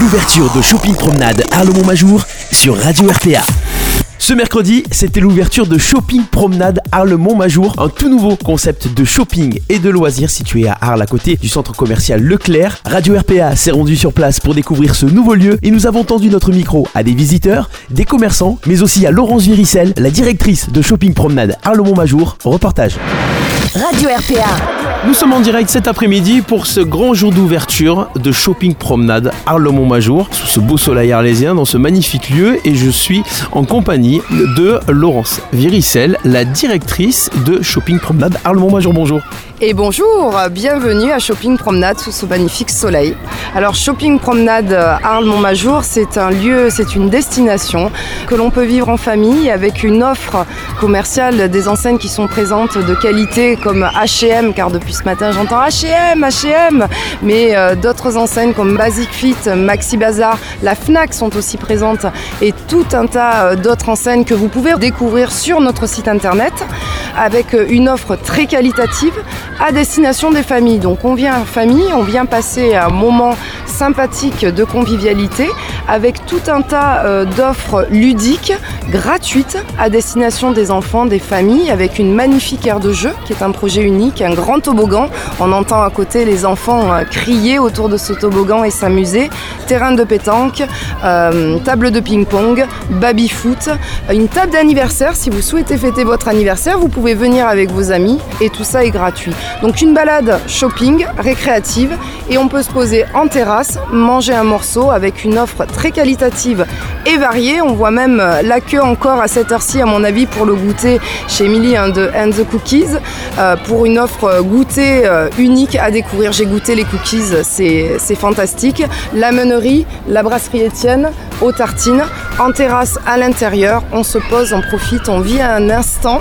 l'ouverture de Shopping Promenade Arlemont-Majour sur Radio RPA. Ce mercredi, c'était l'ouverture de Shopping Promenade Arles-Montmajour, un tout nouveau concept de shopping et de loisirs situé à Arles à côté du centre commercial Leclerc. Radio RPA s'est rendu sur place pour découvrir ce nouveau lieu et nous avons tendu notre micro à des visiteurs, des commerçants, mais aussi à Laurence Viricel, la directrice de Shopping Promenade Arles-Montmajour. Reportage. Radio RPA. Nous sommes en direct cet après-midi pour ce grand jour d'ouverture de Shopping Promenade Arlemont-Majour, sous ce beau soleil arlésien, dans ce magnifique lieu. Et je suis en compagnie de Laurence Viricel, la directrice de Shopping Promenade Arlemont-Majour. Bonjour. Et bonjour, bienvenue à Shopping Promenade sous ce magnifique soleil. Alors Shopping Promenade Arles-Montmajour, c'est un lieu, c'est une destination que l'on peut vivre en famille avec une offre commerciale des enseignes qui sont présentes de qualité comme H&M, car depuis ce matin j'entends H&M, H&M, mais euh, d'autres enseignes comme Basic Fit, Maxi Bazar, la Fnac sont aussi présentes et tout un tas euh, d'autres enseignes que vous pouvez découvrir sur notre site internet avec euh, une offre très qualitative à destination des familles. Donc on vient en famille, on vient passer un moment sympathique de convivialité avec tout un tas euh, d'offres ludiques, gratuites, à destination des enfants, des familles, avec une magnifique aire de jeu qui est un projet unique, un grand toboggan. On entend à côté les enfants euh, crier autour de ce toboggan et s'amuser. Terrain de pétanque, euh, table de ping-pong, baby-foot, une table d'anniversaire. Si vous souhaitez fêter votre anniversaire, vous pouvez venir avec vos amis et tout ça est gratuit. Donc une balade shopping récréative et on peut se poser en terrasse, manger un morceau avec une offre très qualitative et variée. On voit même euh, la queue encore à cette heure-ci, à mon avis, pour le goûter chez Emily hein, de And the Cookies, euh, pour une offre euh, unique à découvrir. J'ai goûté les cookies, c'est fantastique. La meunerie, la brasserie Étienne, aux tartines, en terrasse à l'intérieur. On se pose, on profite, on vit un instant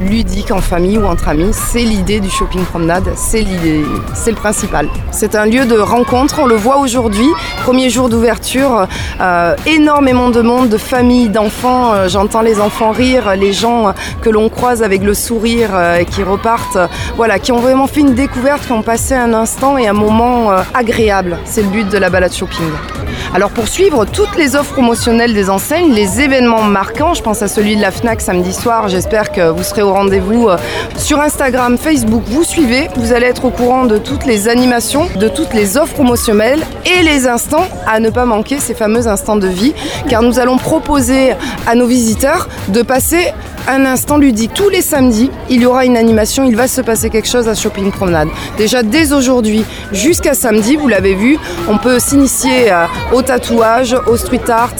ludique en famille ou entre amis. C'est l'idée du shopping promenade, c'est l'idée, c'est le principal. C'est un lieu de rencontre, on le voit aujourd'hui, premier jour d'ouverture, euh, énormément de monde, de familles, d'enfants. Euh, j'entends les enfants rire, les gens que l'on croise avec le sourire euh, et qui repartent, voilà, qui ont vraiment fait une découverte, qui ont passé un instant et un moment agréable. C'est le but de la balade shopping. Alors pour suivre toutes les offres promotionnelles des enseignes, les événements marquants, je pense à celui de la FNAC samedi soir, j'espère que vous serez au rendez-vous euh, sur Instagram, Facebook, vous suivez, vous allez être au courant de toutes les animations, de toutes les offres promotionnelles et les instants à ne pas manquer, ces fameux instants de vie, car nous allons proposer à nos visiteurs de passer un instant ludique. Tous les samedis, il y aura une animation, il va se passer quelque chose à Shopping Promenade. Déjà dès aujourd'hui jusqu'à samedi, vous l'avez vu, on peut s'initier euh, au tatouage, au street art,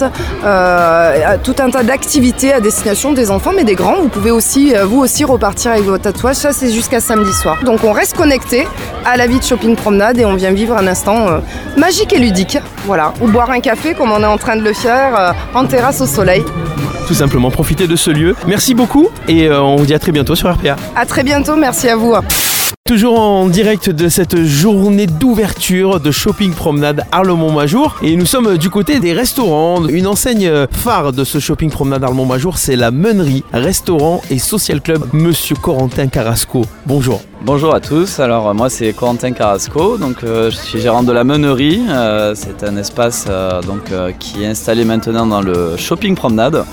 euh, à tout un tas d'activités à destination des enfants mais des grands. Vous pouvez aussi, euh, vous aussi, repartir avec vos tatouages. Ça, c'est jusqu'à samedi soir. Donc on reste connecté à la vie de Shopping Promenade et on vient vivre un instant magique et ludique. Voilà. Ou boire un café comme on est en train de le faire en terrasse au soleil tout simplement profiter de ce lieu. Merci beaucoup et euh, on vous dit à très bientôt sur RPA. À très bientôt, merci à vous. Toujours en direct de cette journée d'ouverture de Shopping Promenade Arlemont-Majour et nous sommes du côté des restaurants. Une enseigne phare de ce Shopping Promenade Arlemont-Majour, c'est la Meunerie, restaurant et social club Monsieur Corentin Carrasco. Bonjour. Bonjour à tous, alors moi c'est Corentin Carrasco, donc euh, je suis gérant de la Meunerie. Euh, c'est un espace donc, qui est installé maintenant dans le Shopping Promenade.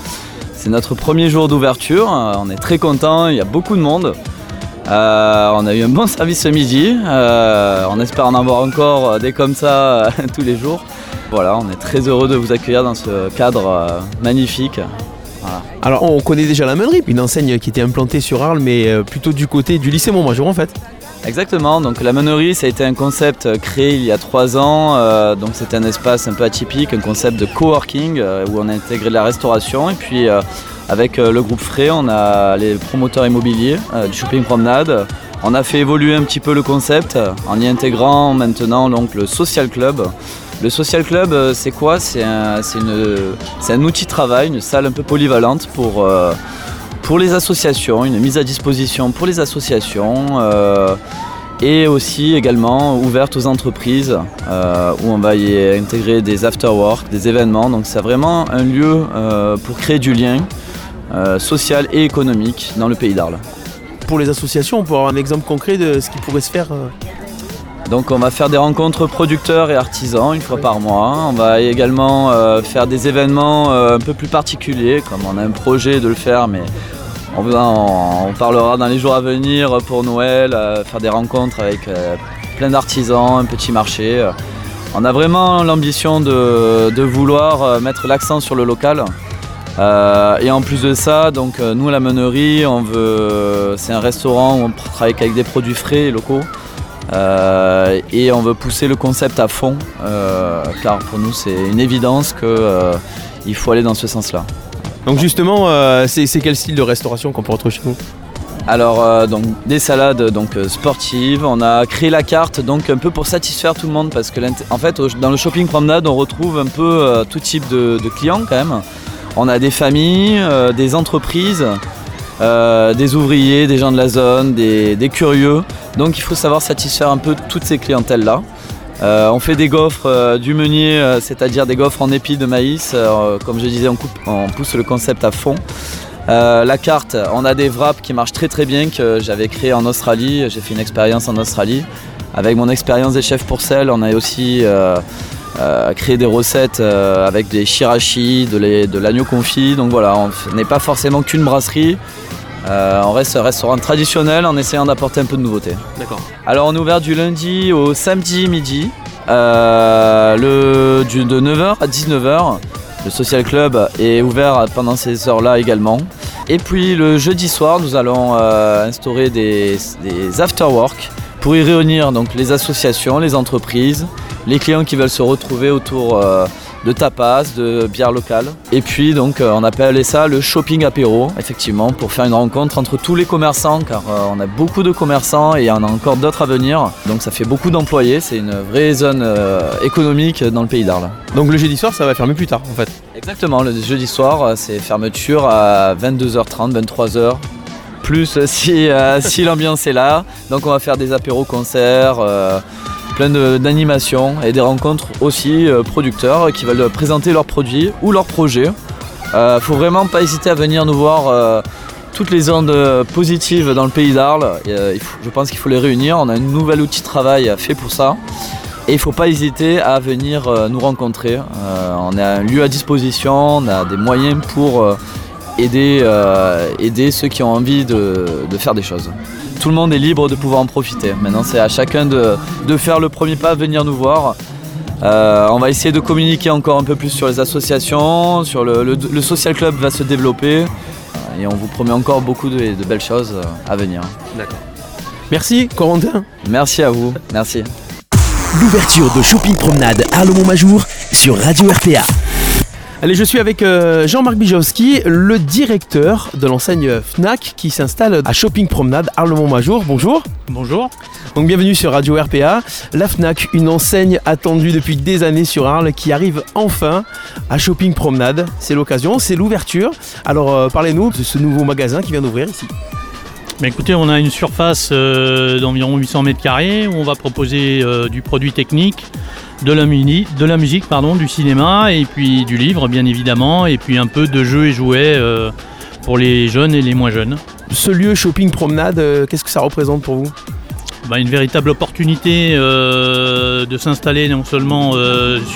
C'est notre premier jour d'ouverture, on est très content, il y a beaucoup de monde. Euh, on a eu un bon service ce midi. Euh, on espère en avoir encore des comme ça euh, tous les jours. Voilà, on est très heureux de vous accueillir dans ce cadre magnifique. Alors on connaît déjà la meunerie, une enseigne qui était implantée sur Arles mais plutôt du côté du lycée Montmajour en fait. Exactement, donc la meunerie ça a été un concept créé il y a trois ans, donc c'est un espace un peu atypique, un concept de coworking où on a intégré la restauration et puis avec euh, le groupe Frey, on a les promoteurs immobiliers euh, du shopping promenade. On a fait évoluer un petit peu le concept en y intégrant maintenant le social club. Le social club, euh, c'est quoi? C'est un, outil de travail, une salle un peu polyvalente pour, pour les associations, une mise à disposition pour les associations et aussi également ouverte aux entreprises où on va y intégrer des after-work, des événements. Donc c'est vraiment un lieu pour créer du lien, euh, social et économique dans le pays d'Arles. Pour les associations, on peut avoir un exemple concret de ce qui pourrait se faire euh Donc on va faire des rencontres producteurs et artisans une fois par mois. On va également euh, faire des événements euh, un peu plus particuliers, comme on a un projet de le faire, mais on, on parlera dans les jours à venir pour Noël, euh, faire des rencontres avec plein d'artisans, un petit marché. On a vraiment l'ambition de, vouloir mettre l'accent sur le local. Et en plus de ça, donc nous la meunerie, on veut, c'est un restaurant où on travaille avec des produits frais et locaux. Euh, et on veut pousser le concept à fond, euh, car pour nous c'est une évidence qu'il euh, faut aller dans ce sens-là. Donc justement, c'est quel style de restauration qu'on peut retrouver chez vous? Alors donc des salades donc sportives, on a créé la carte donc un peu pour satisfaire tout le monde parce que en fait dans le shopping promenade on retrouve un peu tout type de, clients quand même. On a des familles, des entreprises, des ouvriers, des gens de la zone, des curieux. Donc il faut savoir satisfaire un peu toutes ces clientèles-là. Euh, on fait des gaufres euh, du meunier, euh, c'est-à-dire des gaufres en épis de maïs. comme je disais, on, pousse le concept à fond. la carte, on a des wraps qui marchent très très bien que j'avais créé en Australie. J'ai fait une expérience en Australie. Avec mon expérience des chefs pour sel, on a aussi créé des recettes avec des shirashi, de l'agneau confit. Donc voilà, on n'est pas forcément qu'une brasserie. Euh, on reste restaurant traditionnel en essayant d'apporter un peu de nouveauté. D'accord. Alors on est ouvert du lundi au samedi midi, euh, de 9h à 19h. Le Social Club est ouvert pendant ces heures-là également. Et puis le jeudi soir, nous allons euh, instaurer des, des after-work pour y réunir donc, les associations, les entreprises, les clients qui veulent se retrouver autour de tapas, de bière locale. Et puis donc euh, on appelle ça le shopping apéro, effectivement, pour faire une rencontre entre tous les commerçants, car euh, on a beaucoup de commerçants et il y en a encore d'autres à venir. Donc ça fait beaucoup d'employés, c'est une vraie zone euh, économique dans le pays d'Arles. Donc le jeudi soir ça va fermer plus tard en fait Exactement, le jeudi soir c'est fermeture à 22h30, 23h. Plus si, si l'ambiance est là. Donc on va faire des apéros concerts plein d'animations et des rencontres aussi euh, producteurs qui veulent présenter leurs produits ou leurs projets. Euh, faut vraiment pas hésiter à venir nous voir euh, toutes les ondes positives dans le pays d'Arles. je pense qu'il faut les réunir. On a un nouvel outil de travail fait pour ça. Et il ne faut pas hésiter à venir nous rencontrer. on a un lieu à disposition, on a des moyens pour aider, aider ceux qui ont envie de faire des choses tout le monde est libre de pouvoir en profiter. Maintenant, c'est à chacun de, faire le premier pas, venir nous voir. Euh, on va essayer de communiquer encore un peu plus sur les associations, sur le, social club va se développer et on vous promet encore beaucoup de, de belles choses à venir. D'accord. Merci Corentin. Merci à vous, merci. L'ouverture de Shopping Promenade Arlemont-Majour sur Radio RPA. Allez, je suis avec euh, Jean-Marc Bijowski, le directeur de l'enseigne Fnac qui s'installe à Shopping Promenade Arlemont-Majour. Bonjour. Bonjour. Donc bienvenue sur Radio RPA. La Fnac, une enseigne attendue depuis des années sur Arles qui arrive enfin à Shopping Promenade. C'est l'occasion, c'est l'ouverture. Alors euh, parlez-nous de ce nouveau magasin qui vient d'ouvrir ici. Mais écoutez, on a une surface euh, d'environ 800 mètres carrés où on va proposer du produit technique, de la, de la musique, pardon, du cinéma et puis du livre bien évidemment et puis un peu de jeux et jouets euh, pour les jeunes et les moins jeunes. Ce lieu shopping promenade, euh, qu'est-ce que ça représente pour vous? Bah, une véritable opportunité euh, de s'installer non seulement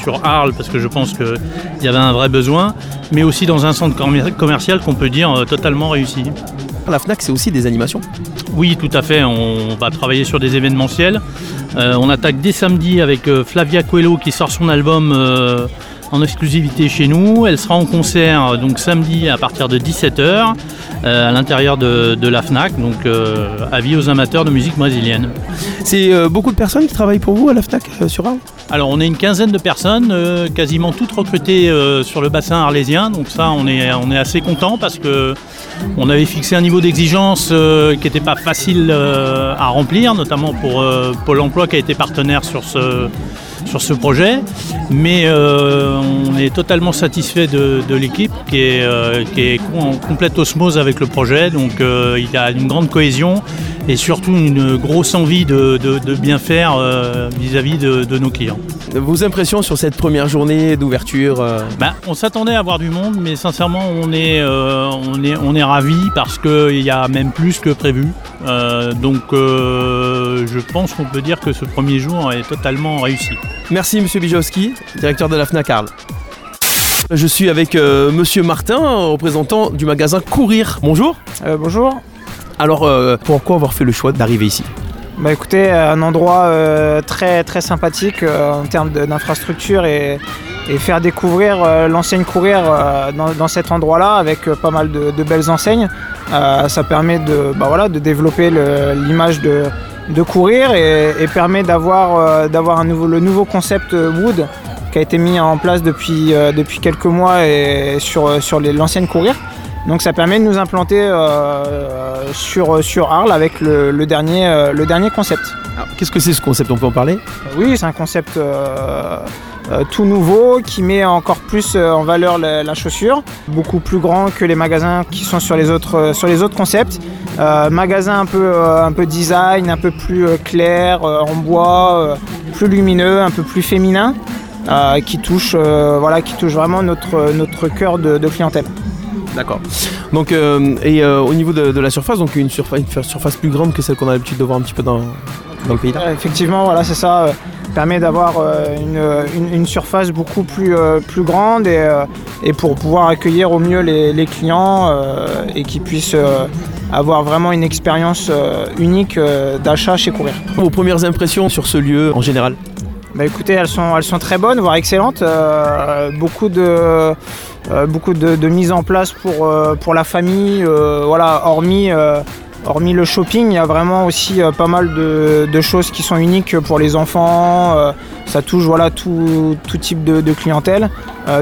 sur Arles, parce que je pense qu'il y avait un vrai besoin, mais aussi dans un centre commercial qu'on peut dire totalement réussi. La FNAC, c'est aussi des animations Oui, tout à fait. On va travailler sur des événementiels. Euh, on attaque dès samedi avec euh, Flavia Coelho qui sort son album euh, en exclusivité chez nous. Elle sera en concert donc samedi à partir de 17h à l'intérieur de, la FNAC, donc avis aux amateurs de musique brésilienne. C'est beaucoup de personnes qui travaillent pour vous à la FNAC sur Arles? Alors on est une quinzaine de personnes, quasiment toutes recrutées sur le bassin arlésien, donc ça on est, on est assez content parce que on avait fixé un niveau d'exigence qui n'était pas facile à remplir, notamment pour Pôle Emploi qui a été partenaire sur ce, sur ce projet. Mais euh, on est totalement satisfait de, l'équipe qui est, euh, qui est en complète osmose avec le projet. Donc euh, il y a une grande cohésion et surtout une grosse envie de, bien faire euh, vis-à-vis de, nos clients. Vos impressions sur cette première journée d'ouverture ben, On s'attendait à avoir du monde, mais sincèrement, on est, on est, on est ravis parce qu'il y a même plus que prévu. donc, je pense qu'on peut dire que ce premier jour est totalement réussi. Merci, monsieur Bijowski, directeur de la FNAC Arles. Je suis avec euh, Monsieur Martin, représentant du magasin Courir. Bonjour. Euh, bonjour. Alors, euh, pourquoi avoir fait le choix d'arriver ici bah écoutez, un endroit très très sympathique en termes d'infrastructure et, faire découvrir l'enseigne courir dans, cet endroit-là avec pas mal de, belles enseignes. ça permet de, bah voilà, de développer l'image de, courir et, permet d'avoir d'avoir le nouveau concept Wood qui a été mis en place depuis, euh, depuis quelques mois et sur, euh, sur l'ancienne courir. Donc ça permet de nous implanter euh, sur, sur Arles avec le, dernier, le dernier concept. Qu'est-ce que c'est ce concept? On peut en parler? Oui, c'est un concept tout nouveau qui met encore plus en valeur la, chaussure, beaucoup plus grand que les magasins qui sont sur les autres, sur les autres concepts. magasin un peu, un peu design, un peu plus clair, en bois, plus lumineux, un peu plus féminin. Euh, qui, touche, euh, voilà, qui touche vraiment notre, notre cœur de, clientèle. D'accord. Donc, euh, et au niveau de, la surface, donc une surface, surface plus grande que celle qu'on a l'habitude de voir un petit peu dans, le pays. Effectivement, voilà, c'est ça. permet d'avoir une, surface beaucoup plus, plus grande et, et, pour pouvoir accueillir au mieux les, clients et qu'ils puissent avoir vraiment une expérience unique d'achat chez Courir. Vos premières impressions sur ce lieu en général? Bah écoutez, elles sont, elles sont très bonnes, voire excellentes. Euh, beaucoup de, euh, beaucoup de, mise en place pour, euh, pour la famille. voilà, hormis, hormis le shopping, il y a vraiment aussi pas mal de, choses qui sont uniques pour les enfants. ça touche voilà, tout, type de, clientèle,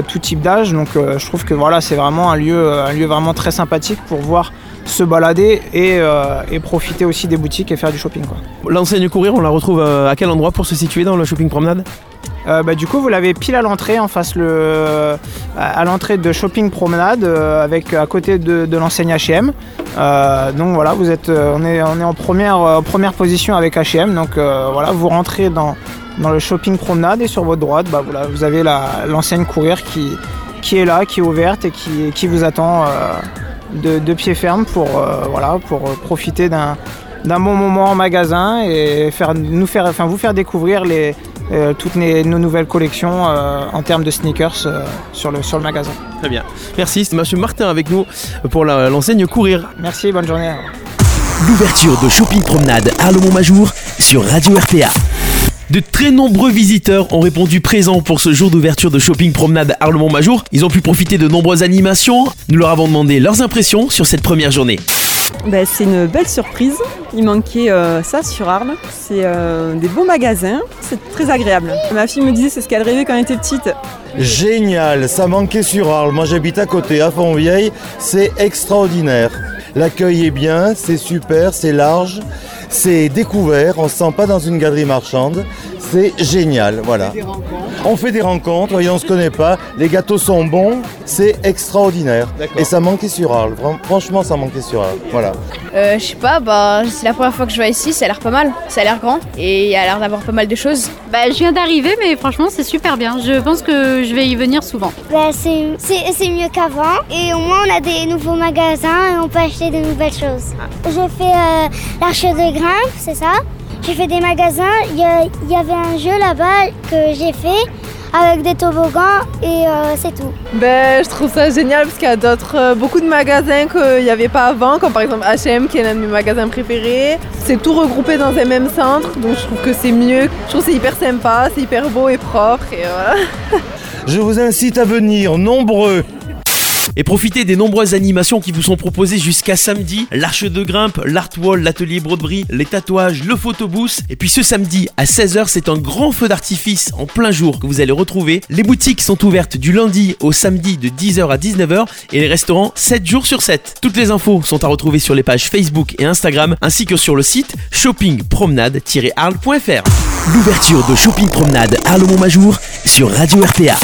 tout type d'âge. Donc je trouve que voilà, c'est vraiment un lieu, un lieu vraiment très sympathique pour voir se balader euh, et, profiter aussi des boutiques et faire du shopping. L'enseigne Courir, on la retrouve euh, à quel endroit pour se situer dans le shopping promenade? Euh, bah, du coup, vous l'avez pile à l'entrée, en face à l'entrée de Shopping Promenade, avec à côté de, l'enseigne H&M. donc voilà, vous êtes, on est, on est en première, position avec H&M. Donc voilà, vous rentrez dans, le Shopping Promenade et sur votre droite, bah, vous avez l'enseigne Courir qui, est là, qui est ouverte et qui, vous attend de, pied ferme pour, euh, profiter d'un bon moment en magasin et nous faire, vous faire découvrir les, euh, toutes nos nouvelles collections euh, en termes de sneakers sur, le, sur le magasin. Très bien. Merci, c'est M. Martin avec nous pour l'enseigne Courir. Merci, bonne journée. L'ouverture de Shopping Promenade Arlemont-Majour sur Radio RPA. De très nombreux visiteurs ont répondu présent pour ce jour d'ouverture de shopping promenade Arlemont-Majour. Ils ont pu profiter de nombreuses animations. Nous leur avons demandé leurs impressions sur cette première journée. Ben, c'est une belle surprise. Il manquait euh, ça sur Arles. C'est euh, des beaux magasins. C'est très agréable. Ma fille me disait c'est ce qu'elle rêvait quand elle était petite. Génial, ça manquait sur Arles. Moi j'habite à côté, à Fontvieille. C'est extraordinaire. L'accueil est bien, c'est super, c'est large. C'est découvert, on ne se sent pas dans une galerie marchande. C'est génial, voilà. On fait des rencontres, on ne se connaît pas, les gâteaux sont bons, c'est extraordinaire. Et ça manquait sur Arles, franchement ça manquait sur Arles, voilà. Euh, je sais pas, bah, c'est la première fois que je vais ici, ça a l'air pas mal, ça a l'air grand et il y a l'air d'avoir pas mal de choses. Bah, je viens d'arriver, mais franchement c'est super bien, je pense que je vais y venir souvent. Bah, c'est mieux qu'avant et au moins on a des nouveaux magasins et on peut acheter de nouvelles choses. J'ai fait euh, l'arche de grimpe, c'est ça? J'ai fait des magasins, il y, avait un jeu là-bas que j'ai fait avec des toboggans et euh, c'est tout. Ben, je trouve ça génial parce qu'il y a d'autres, euh, beaucoup de magasins qu'il n'y avait pas avant, comme par exemple H&M qui est l'un de mes magasins préférés. C'est tout regroupé dans un même centre, donc je trouve que c'est mieux. Je trouve que c'est hyper sympa, c'est hyper beau et propre et voilà. Je vous incite à venir nombreux et profitez des nombreuses animations qui vous sont proposées jusqu'à samedi. L'arche de grimpe, l'art wall, l'atelier broderie, les tatouages, le photobooth. Et puis ce samedi à 16h, c'est un grand feu d'artifice en plein jour que vous allez retrouver. Les boutiques sont ouvertes du lundi au samedi de 10h à 19h et les restaurants 7 jours sur 7. Toutes les infos sont à retrouver sur les pages Facebook et Instagram ainsi que sur le site shoppingpromenade-arles.fr. L'ouverture de Shopping Promenade Arles-Montmajour sur Radio RPA.